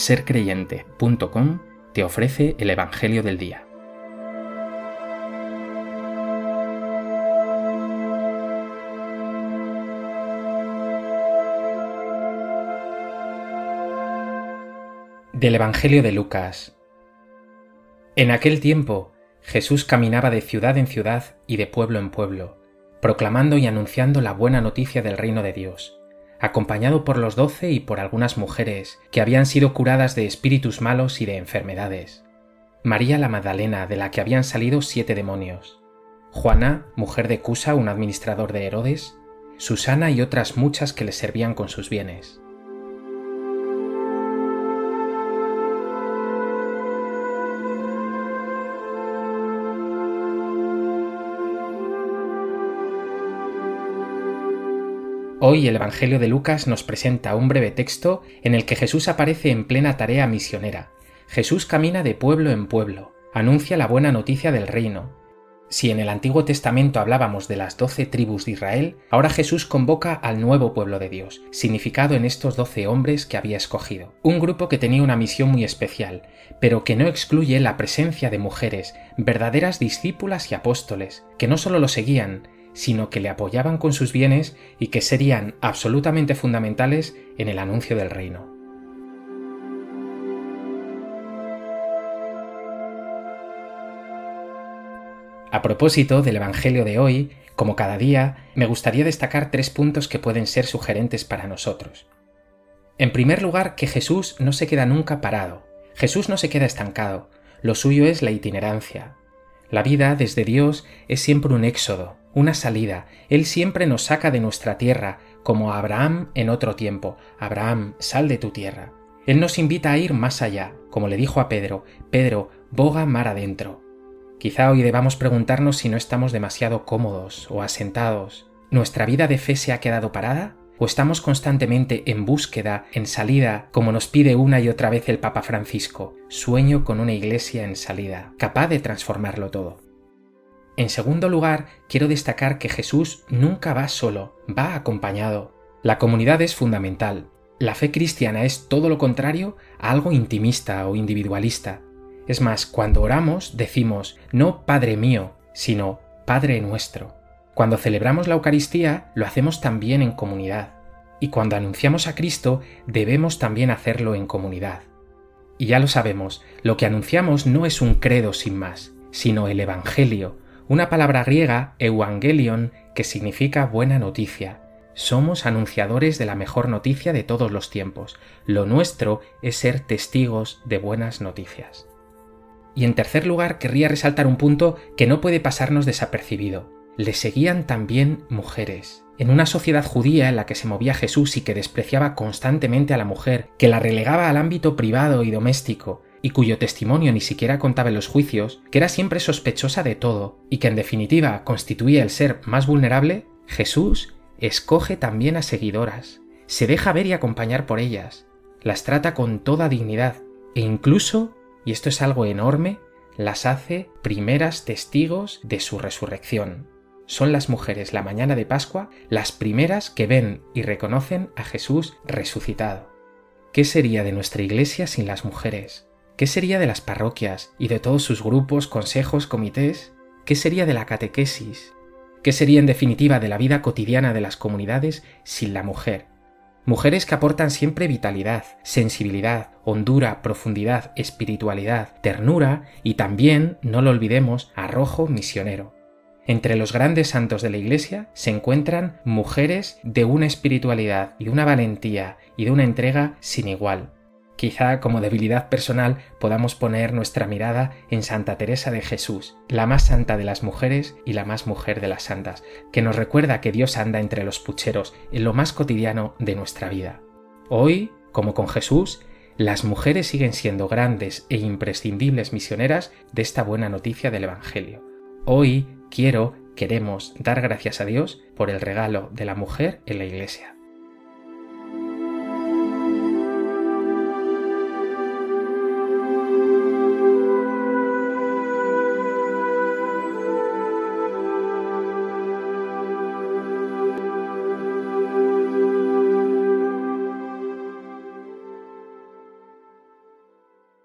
sercreyente.com te ofrece el Evangelio del Día. Del Evangelio de Lucas. En aquel tiempo, Jesús caminaba de ciudad en ciudad y de pueblo en pueblo, proclamando y anunciando la buena noticia del reino de Dios acompañado por los doce y por algunas mujeres que habían sido curadas de espíritus malos y de enfermedades. María la Magdalena, de la que habían salido siete demonios. Juana, mujer de Cusa, un administrador de Herodes. Susana y otras muchas que le servían con sus bienes. Hoy el Evangelio de Lucas nos presenta un breve texto en el que Jesús aparece en plena tarea misionera. Jesús camina de pueblo en pueblo, anuncia la buena noticia del reino. Si en el Antiguo Testamento hablábamos de las doce tribus de Israel, ahora Jesús convoca al nuevo pueblo de Dios, significado en estos doce hombres que había escogido. Un grupo que tenía una misión muy especial, pero que no excluye la presencia de mujeres, verdaderas discípulas y apóstoles, que no solo lo seguían, sino que le apoyaban con sus bienes y que serían absolutamente fundamentales en el anuncio del reino. A propósito del Evangelio de hoy, como cada día, me gustaría destacar tres puntos que pueden ser sugerentes para nosotros. En primer lugar, que Jesús no se queda nunca parado. Jesús no se queda estancado. Lo suyo es la itinerancia. La vida desde Dios es siempre un éxodo, una salida. Él siempre nos saca de nuestra tierra, como a Abraham en otro tiempo. Abraham, sal de tu tierra. Él nos invita a ir más allá, como le dijo a Pedro, Pedro, boga mar adentro. Quizá hoy debamos preguntarnos si no estamos demasiado cómodos o asentados. ¿Nuestra vida de fe se ha quedado parada? ¿O estamos constantemente en búsqueda, en salida, como nos pide una y otra vez el Papa Francisco? Sueño con una iglesia en salida, capaz de transformarlo todo. En segundo lugar, quiero destacar que Jesús nunca va solo, va acompañado. La comunidad es fundamental. La fe cristiana es todo lo contrario a algo intimista o individualista. Es más, cuando oramos decimos no Padre mío, sino Padre nuestro. Cuando celebramos la Eucaristía lo hacemos también en comunidad. Y cuando anunciamos a Cristo debemos también hacerlo en comunidad. Y ya lo sabemos, lo que anunciamos no es un credo sin más, sino el Evangelio, una palabra griega, evangelion, que significa buena noticia. Somos anunciadores de la mejor noticia de todos los tiempos. Lo nuestro es ser testigos de buenas noticias. Y en tercer lugar, querría resaltar un punto que no puede pasarnos desapercibido. Le seguían también mujeres. En una sociedad judía en la que se movía Jesús y que despreciaba constantemente a la mujer, que la relegaba al ámbito privado y doméstico, y cuyo testimonio ni siquiera contaba en los juicios, que era siempre sospechosa de todo y que en definitiva constituía el ser más vulnerable, Jesús escoge también a seguidoras, se deja ver y acompañar por ellas, las trata con toda dignidad e incluso, y esto es algo enorme, las hace primeras testigos de su resurrección. Son las mujeres la mañana de Pascua las primeras que ven y reconocen a Jesús resucitado. ¿Qué sería de nuestra iglesia sin las mujeres? ¿Qué sería de las parroquias y de todos sus grupos, consejos, comités? ¿Qué sería de la catequesis? ¿Qué sería en definitiva de la vida cotidiana de las comunidades sin la mujer? Mujeres que aportan siempre vitalidad, sensibilidad, hondura, profundidad, espiritualidad, ternura y también, no lo olvidemos, arrojo misionero. Entre los grandes santos de la Iglesia se encuentran mujeres de una espiritualidad y una valentía y de una entrega sin igual. Quizá como debilidad personal podamos poner nuestra mirada en Santa Teresa de Jesús, la más santa de las mujeres y la más mujer de las santas, que nos recuerda que Dios anda entre los pucheros en lo más cotidiano de nuestra vida. Hoy, como con Jesús, las mujeres siguen siendo grandes e imprescindibles misioneras de esta buena noticia del Evangelio. Hoy quiero, queremos dar gracias a Dios por el regalo de la mujer en la Iglesia.